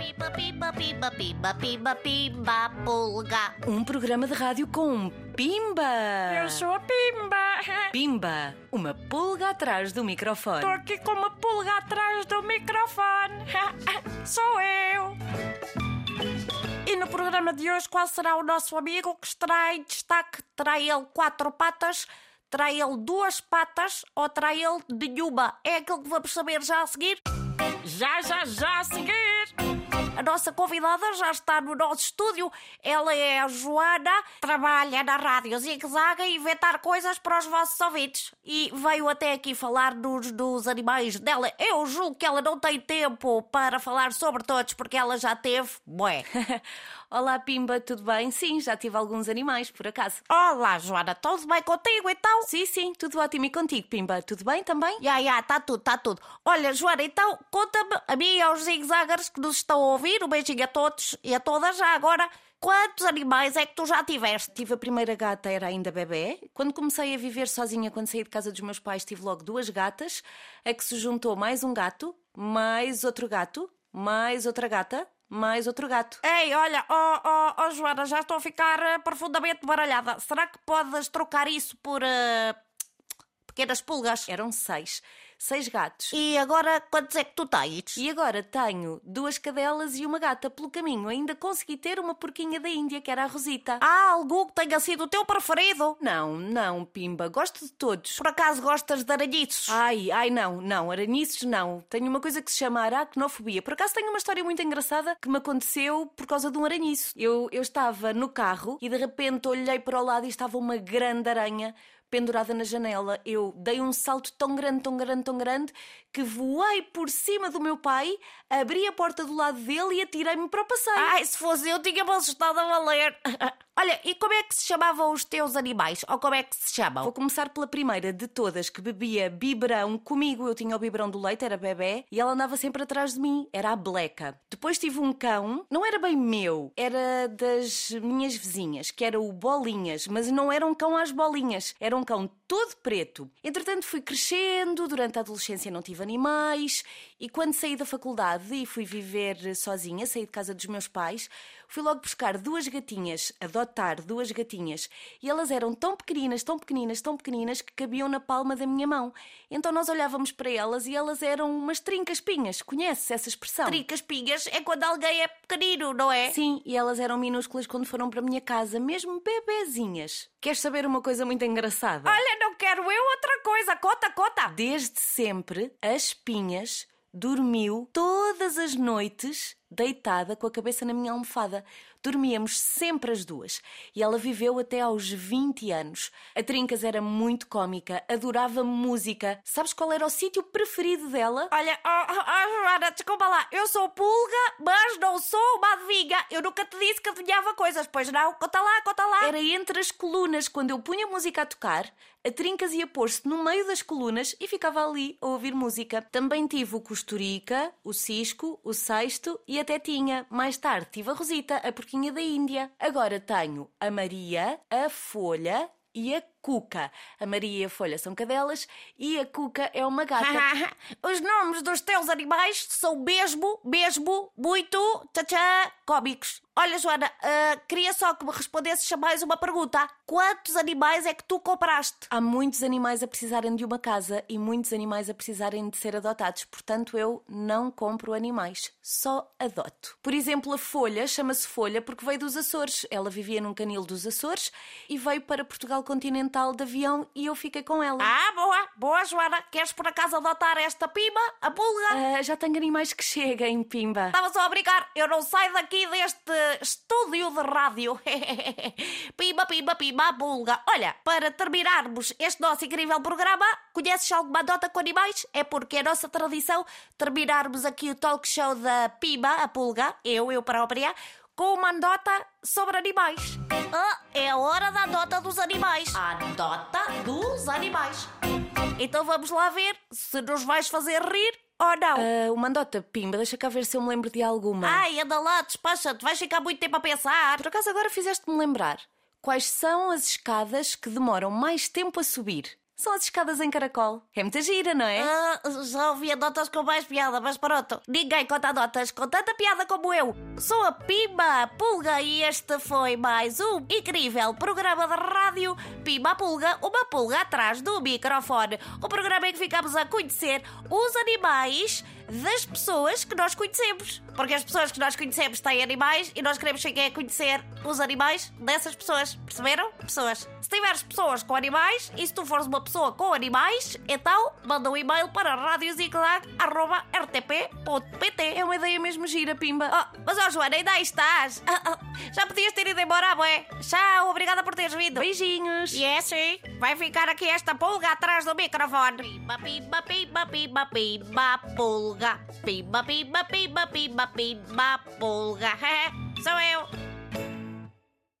Piba, piba, piba, piba, piba, piba, pulga. Um programa de rádio com Pimba! Eu sou a Pimba. Pimba, uma pulga atrás do microfone. Estou aqui com uma pulga atrás do microfone. Sou eu. E no programa de hoje, qual será o nosso amigo que estará em destaque? Terá ele quatro patas? Terá ele duas patas? Ou terá ele nenhuma? É aquilo que vamos saber já a seguir? Já, já, já a seguir! A nossa convidada já está no nosso estúdio. Ela é a Joana, trabalha na Rádio Zig Zag a inventar coisas para os vossos ouvintes. E veio até aqui falar dos, dos animais dela. Eu julgo que ela não tem tempo para falar sobre todos, porque ela já teve. Bué. Olá, Pimba, tudo bem? Sim, já tive alguns animais, por acaso. Olá, Joana, tudo bem contigo então? Sim, sim, tudo ótimo. E contigo, Pimba, tudo bem também? Ya, ya, tá tudo, tá tudo. Olha, Joana, então conta-me, a mim e aos zigzaggers que nos estão a ouvir, um beijinho a todos e a todas já agora. Quantos animais é que tu já tiveste? Tive a primeira gata, era ainda bebê. Quando comecei a viver sozinha, quando saí de casa dos meus pais, tive logo duas gatas, a que se juntou mais um gato, mais outro gato, mais outra gata, mais outro gato. Ei, olha, oh, oh, oh, Joana, já estou a ficar eh, profundamente baralhada. Será que podes trocar isso por eh, pequenas pulgas? Eram seis. Seis gatos. E agora quantos é que tu tens? E agora tenho duas cadelas e uma gata pelo caminho. Ainda consegui ter uma porquinha da Índia, que era a Rosita. Há algum que tenha sido o teu preferido? Não, não, Pimba, gosto de todos. Por acaso gostas de aranhiços? Ai, ai, não, não, aranhiços não. Tenho uma coisa que se chama aracnofobia. Por acaso tenho uma história muito engraçada que me aconteceu por causa de um aranhiço. Eu, eu estava no carro e de repente olhei para o lado e estava uma grande aranha pendurada na janela. Eu dei um salto tão grande, tão grande, tão grande que voei por cima do meu pai, abri a porta do lado dele e atirei-me para o passeio. Ai, se fosse eu, tinha-me assustado a valer. Olha, e como é que se chamavam os teus animais? Ou como é que se chamam? Vou começar pela primeira de todas, que bebia biberão comigo. Eu tinha o biberão do leite, era bebê, e ela andava sempre atrás de mim. Era a Bleca. Depois tive um cão, não era bem meu, era das minhas vizinhas, que era o Bolinhas, mas não era um cão às bolinhas, era um cão todo preto. Entretanto, fui crescendo, durante a adolescência não tive animais, e quando saí da faculdade e fui viver sozinha, saí de casa dos meus pais, fui logo buscar duas gatinhas, adotar duas gatinhas, e elas eram tão pequeninas, tão pequeninas, tão pequeninas que cabiam na palma da minha mão. Então nós olhávamos para elas e elas eram umas trincas-pinhas. Conheces essa expressão? Trincas-pinhas é quando alguém é pequenino, não é? Sim, e elas eram minúsculas quando foram para a minha casa, mesmo bebezinhas. Queres saber uma coisa muito engraçada? Olha, não quero eu outra coisa. Conta, conta. Desde sempre, as pinhas dormiu todas as noites deitada com a cabeça na minha almofada. Dormíamos sempre as duas e ela viveu até aos 20 anos. A Trincas era muito cómica, adorava música. Sabes qual era o sítio preferido dela? Olha, oh, oh, Joana, desculpa lá, eu sou pulga, mas não sou uma adivinha. Eu nunca te disse que adivinhava coisas, pois não? Conta lá, conta lá. Era entre as colunas, quando eu punha música a tocar, a Trincas ia pôr-se no meio das colunas e ficava ali a ouvir música. Também tive o Costurica, o Cisco, o Sexto e até tinha. Mais tarde tive a Rosita, a porquinha da Índia. Agora tenho a Maria, a Folha e a Cuca. A Maria e a Folha são cadelas e a Cuca é uma gata. Os nomes dos teus animais são mesmo, mesmo, muito, tchá cómicos. Olha, Joana, uh, queria só que me respondesses a mais uma pergunta. Quantos animais é que tu compraste? Há muitos animais a precisarem de uma casa e muitos animais a precisarem de ser adotados. Portanto, eu não compro animais, só adoto. Por exemplo, a Folha chama-se Folha porque veio dos Açores. Ela vivia num canil dos Açores e veio para Portugal continental de avião e eu fiquei com ela. Ah, boa, boa, Joana. Queres por acaso adotar esta pimba, a pulga? Uh, já tenho animais que cheguem, Pimba. Estava só a brincar. Eu não saio daqui deste estúdio de rádio. pimba, pimba, pimba, a pulga. Olha, para terminarmos este nosso incrível programa, conheces alguma dota com animais? É porque é a nossa tradição terminarmos aqui o talk show da pimba, a pulga, eu, eu própria, com uma nota sobre animais. Ah, é a hora da nota dos animais. A nota dos animais. Então vamos lá ver se nos vais fazer rir ou não. Uh, uma andota, Pimba, deixa cá ver se eu me lembro de alguma. Ai, anda lá, despacha-te, vais ficar muito tempo a pensar. Por acaso agora fizeste-me lembrar. Quais são as escadas que demoram mais tempo a subir? São as escadas em caracol. É muita gira, não é? Ah, já ouvi adotas com mais piada, mas pronto. Ninguém conta adotas com tanta piada como eu. Sou a Pimba Pulga e este foi mais um incrível programa de rádio Pimba Pulga, uma pulga atrás do microfone. O programa em que ficamos a conhecer os animais das pessoas que nós conhecemos. Porque as pessoas que nós conhecemos têm animais e nós queremos chegar a conhecer os animais dessas pessoas. Perceberam? Pessoas. Se tiveres pessoas com animais e se tu fores uma pessoa com animais, então manda um e-mail para radioziglag.rtp.pt. É uma ideia mesmo gira, Pimba. Oh, mas ó Joana, ainda aí estás? Ah, ah, já podias ter ido embora, bué. Tchau, obrigada por teres vindo. Beijinhos. E é sim, vai ficar aqui esta pulga atrás do microfone. Pimba, pimba, pimba, pimba, pimba, pulga. Pimba, pimba, pimba, pimba, pimba, pulga. Sou eu.